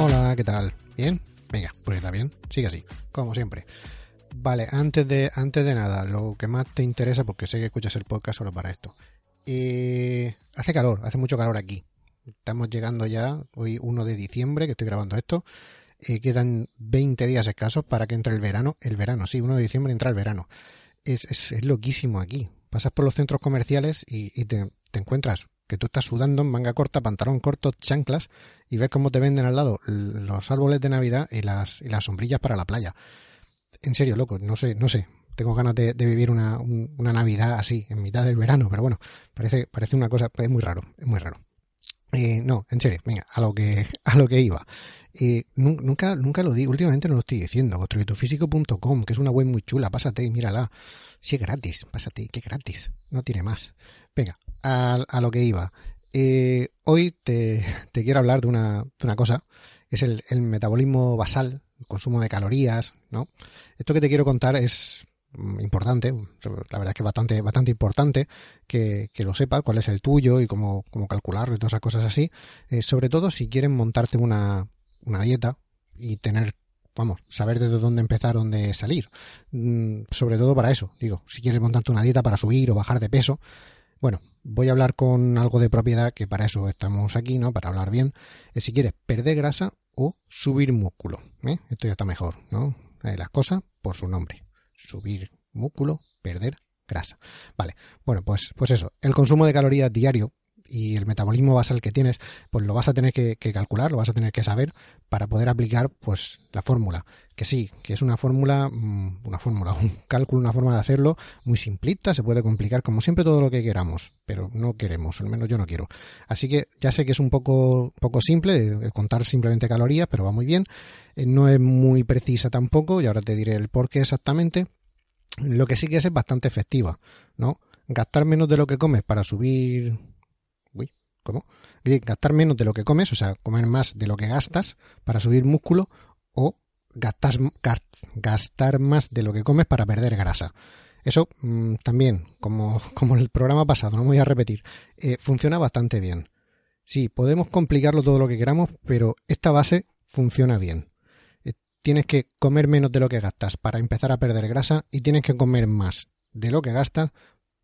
Hola, ¿qué tal? ¿Bien? Venga, pues está bien, sigue así, como siempre. Vale, antes de, antes de nada, lo que más te interesa, porque sé que escuchas el podcast solo para esto. Eh, hace calor, hace mucho calor aquí. Estamos llegando ya, hoy 1 de diciembre, que estoy grabando esto. Eh, quedan 20 días escasos para que entre el verano. El verano, sí, 1 de diciembre entra el verano. Es, es, loquísimo aquí. Pasas por los centros comerciales y, te encuentras que tú estás sudando en manga corta, pantalón corto, chanclas, y ves cómo te venden al lado los árboles de Navidad y las, y las sombrillas para la playa. En serio, loco, no sé, no sé. Tengo ganas de, de vivir una, un, una, Navidad así, en mitad del verano, pero bueno, parece, parece una cosa, es muy raro, es muy raro. Eh, no, en serio, venga, a lo que, a lo que iba. Eh, nunca, nunca lo digo, últimamente no lo estoy diciendo. Construyetufísico.com, que es una web muy chula, pásate y mírala. Si es gratis, pásate, que gratis, no tiene más. Venga, a, a lo que iba. Eh, hoy te, te, quiero hablar de una, de una cosa, es el, el, metabolismo basal, el consumo de calorías, ¿no? Esto que te quiero contar es importante, la verdad es que bastante, bastante importante que, que lo sepas, cuál es el tuyo y cómo, cómo calcularlo y todas esas cosas así, eh, sobre todo si quieren montarte una, una dieta y tener vamos, saber desde dónde empezar, dónde salir. Mm, sobre todo para eso, digo, si quieres montarte una dieta para subir o bajar de peso, bueno, voy a hablar con algo de propiedad, que para eso estamos aquí, ¿no? Para hablar bien. Eh, si quieres perder grasa o subir músculo, ¿eh? Esto ya está mejor, ¿no? Eh, las cosas por su nombre. Subir músculo, perder grasa. Vale, bueno, pues, pues eso, el consumo de calorías diario y el metabolismo basal que tienes, pues lo vas a tener que, calcular, lo vas a tener que saber para poder aplicar pues la fórmula. Que sí, que es una fórmula, una fórmula, un cálculo, una forma de hacerlo muy simplista, se puede complicar como siempre todo lo que queramos, pero no queremos, al menos yo no quiero. Así que ya sé que es un poco, poco simple, contar simplemente calorías, pero va muy bien. No es muy precisa tampoco, y ahora te diré el por qué exactamente. Lo que sí que es es bastante efectiva, ¿no? Gastar menos de lo que comes para subir ¿Cómo? Gastar menos de lo que comes, o sea, comer más de lo que gastas para subir músculo o gastar, gastar más de lo que comes para perder grasa. Eso mmm, también, como, como el programa pasado, no me voy a repetir, eh, funciona bastante bien. Sí, podemos complicarlo todo lo que queramos, pero esta base funciona bien. Tienes que comer menos de lo que gastas para empezar a perder grasa y tienes que comer más de lo que gastas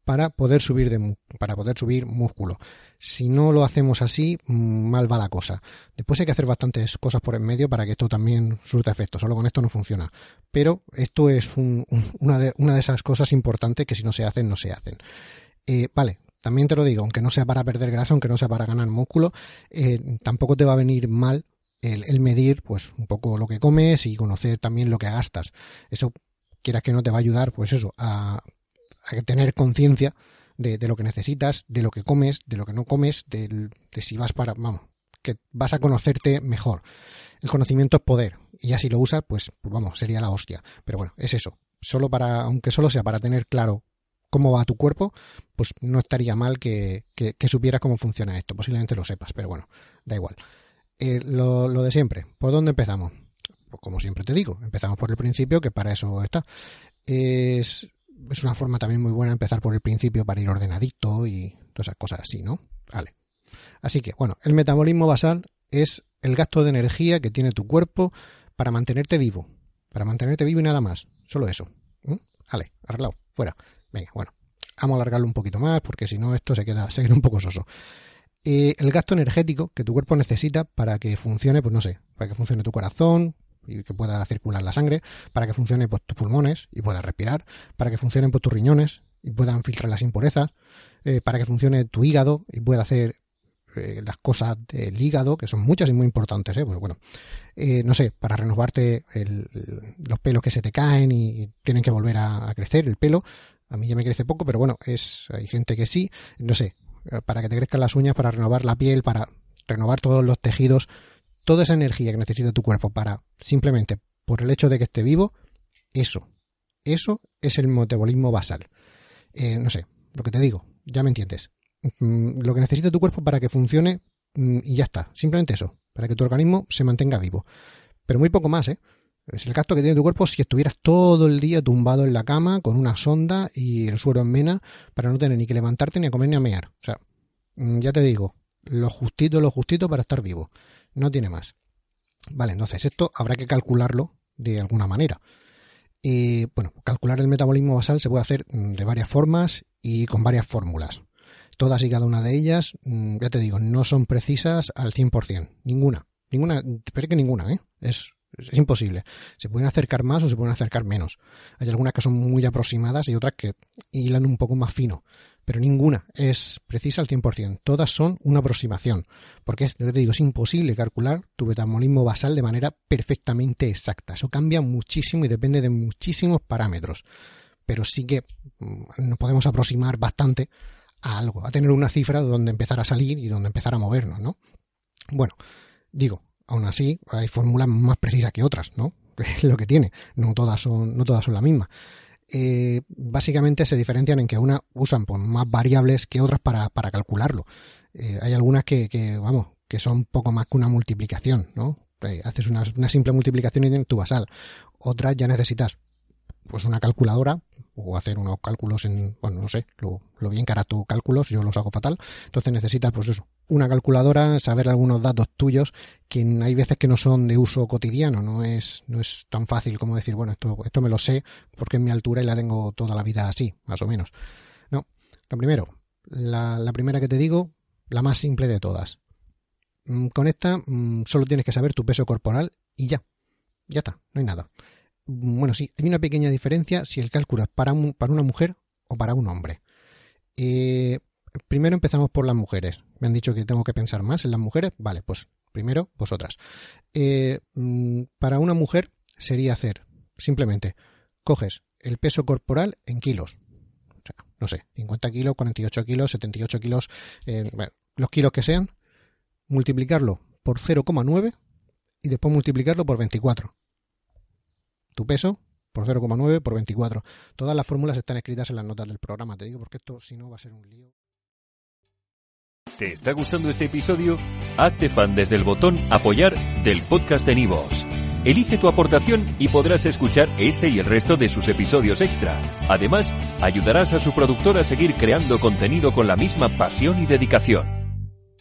para poder subir de para poder subir músculo. Si no lo hacemos así, mal va la cosa. Después hay que hacer bastantes cosas por en medio para que esto también surta efecto. Solo con esto no funciona. Pero esto es una de esas cosas importantes que si no se hacen, no se hacen. Eh, vale, también te lo digo, aunque no sea para perder grasa, aunque no sea para ganar músculo, eh, tampoco te va a venir mal el, medir pues un poco lo que comes y conocer también lo que gastas. Eso quieras que no te va a ayudar, pues eso, a que tener conciencia de, de, lo que necesitas, de lo que comes, de lo que no comes, de, de, si vas para, vamos, que vas a conocerte mejor. El conocimiento es poder y ya si lo usas, pues, pues vamos, sería la hostia. Pero bueno, es eso. Solo para, aunque solo sea para tener claro cómo va tu cuerpo, pues no estaría mal que, que, que supieras cómo funciona esto. Posiblemente lo sepas, pero bueno, da igual. Eh, lo, de siempre, ¿por dónde empezamos? Pues como siempre te digo, empezamos por el principio, que para eso está. Es es una forma también muy buena empezar por el principio para ir ordenadito y todas esas cosas así, ¿no? Vale. Así que, bueno, el metabolismo basal es el gasto de energía que tiene tu cuerpo para mantenerte vivo. Para mantenerte vivo y nada más. Solo eso. ¿Mm? Vale, arreglado, fuera. Venga, bueno. Vamos a alargarlo un poquito más porque si no esto se queda, se queda un poco soso. Eh, el gasto energético que tu cuerpo necesita para que funcione, pues no sé, para que funcione tu corazón, y que pueda circular la sangre, para que funcione pues, tus pulmones y puedas respirar, para que funcionen pues, tus riñones y puedan filtrar las impurezas, eh, para que funcione tu hígado y pueda hacer eh, las cosas del hígado, que son muchas y muy importantes, ¿eh? pues bueno, eh, no sé, para renovarte el, los pelos que se te caen y tienen que volver a, a, crecer el pelo, a mí ya me crece poco, pero bueno, es hay gente que sí, no sé, para que te crezcan las uñas, para renovar la piel, para renovar todos los tejidos, toda esa energía que necesita tu cuerpo para simplemente por el hecho de que esté vivo, eso, eso es el metabolismo basal. Eh, no sé, lo que te digo, ya me entiendes. Mm, lo que necesita tu cuerpo para que funcione mm, y ya está, simplemente eso, para que tu organismo se mantenga vivo. Pero muy poco más, ¿eh? Es el gasto que tiene tu cuerpo si estuvieras todo el día tumbado en la cama con una sonda y el suero en vena para no tener ni que levantarte ni a comer ni a mear. O sea, mm, ya te digo, lo justito, lo justito para estar vivo no tiene más. Vale, entonces esto habrá que calcularlo de alguna manera. Y bueno, calcular el metabolismo basal se puede hacer mm, de varias formas y con varias fórmulas. Todas y cada una de ellas, mm, ya te digo, no son precisas al 100%. Ninguna. Ninguna, pero que ninguna, ¿eh? Es, es imposible. Se pueden acercar más o se pueden acercar menos. Hay algunas que son muy aproximadas y otras que hilan un poco más fino pero ninguna es precisa al 100%. Todas son una aproximación, porque es, te digo, es imposible calcular tu metabolismo basal de manera perfectamente exacta. Eso cambia muchísimo y depende de muchísimos parámetros, pero sí que mm, nos podemos aproximar bastante a algo, a tener una cifra donde empezar a salir y donde empezar a movernos, ¿no? Bueno, digo, aún así hay fórmulas más precisas que otras, ¿no? Es lo que tiene, no todas son, no todas son la misma. Eh, básicamente se diferencian en que unas usan más variables que otras para, para calcularlo. Eh, hay algunas que, vamos, que son poco más que una multiplicación, ¿no? Eh, haces una, una, simple multiplicación en tu basal. Otras ya necesitas pues una calculadora o hacer unos cálculos en, bueno, no sé, lo, lo bien cara tu cálculos, yo los hago fatal. Entonces necesitas, pues eso, una calculadora, saber algunos datos tuyos que hay veces que no son de uso cotidiano, no es, no es tan fácil como decir, bueno, esto, esto me lo sé porque es mi altura y la tengo toda la vida así, más o menos. No, lo primero, la, la primera que te digo, la más simple de todas. Mm, con esta mm, solo tienes que saber tu peso corporal y ya, ya está, no hay nada. Bueno, sí, hay una pequeña diferencia si el cálculo es para, un, para una mujer o para un hombre. Eh, primero empezamos por las mujeres. Me han dicho que tengo que pensar más en las mujeres. Vale, pues primero vosotras. Eh, mm, para una mujer sería hacer simplemente coges el peso corporal en kilos. O sea, no sé, 50 kilos, 48 kilos, 78 kilos, eh, los kilos que sean, multiplicarlo por 0,9 y después multiplicarlo por 24 tu peso por 0,9 por 24. Todas las fórmulas están escritas en las notas del programa, te digo, porque esto si no va a ser un lío. ¿Te está gustando este episodio? Hazte fan desde el botón apoyar del podcast de Nivos. Elige tu aportación y podrás escuchar este y el resto de sus episodios extra. Además, ayudarás a su productor a seguir creando contenido con la misma pasión y dedicación.